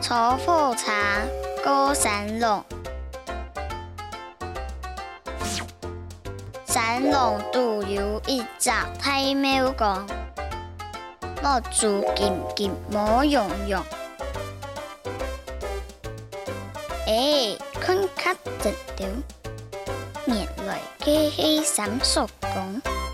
坐富茶，高神龙，神龙渡有一十梯苗港，莫做金贱，莫用用，哎，昆卡直掉。年來機器審熟咁。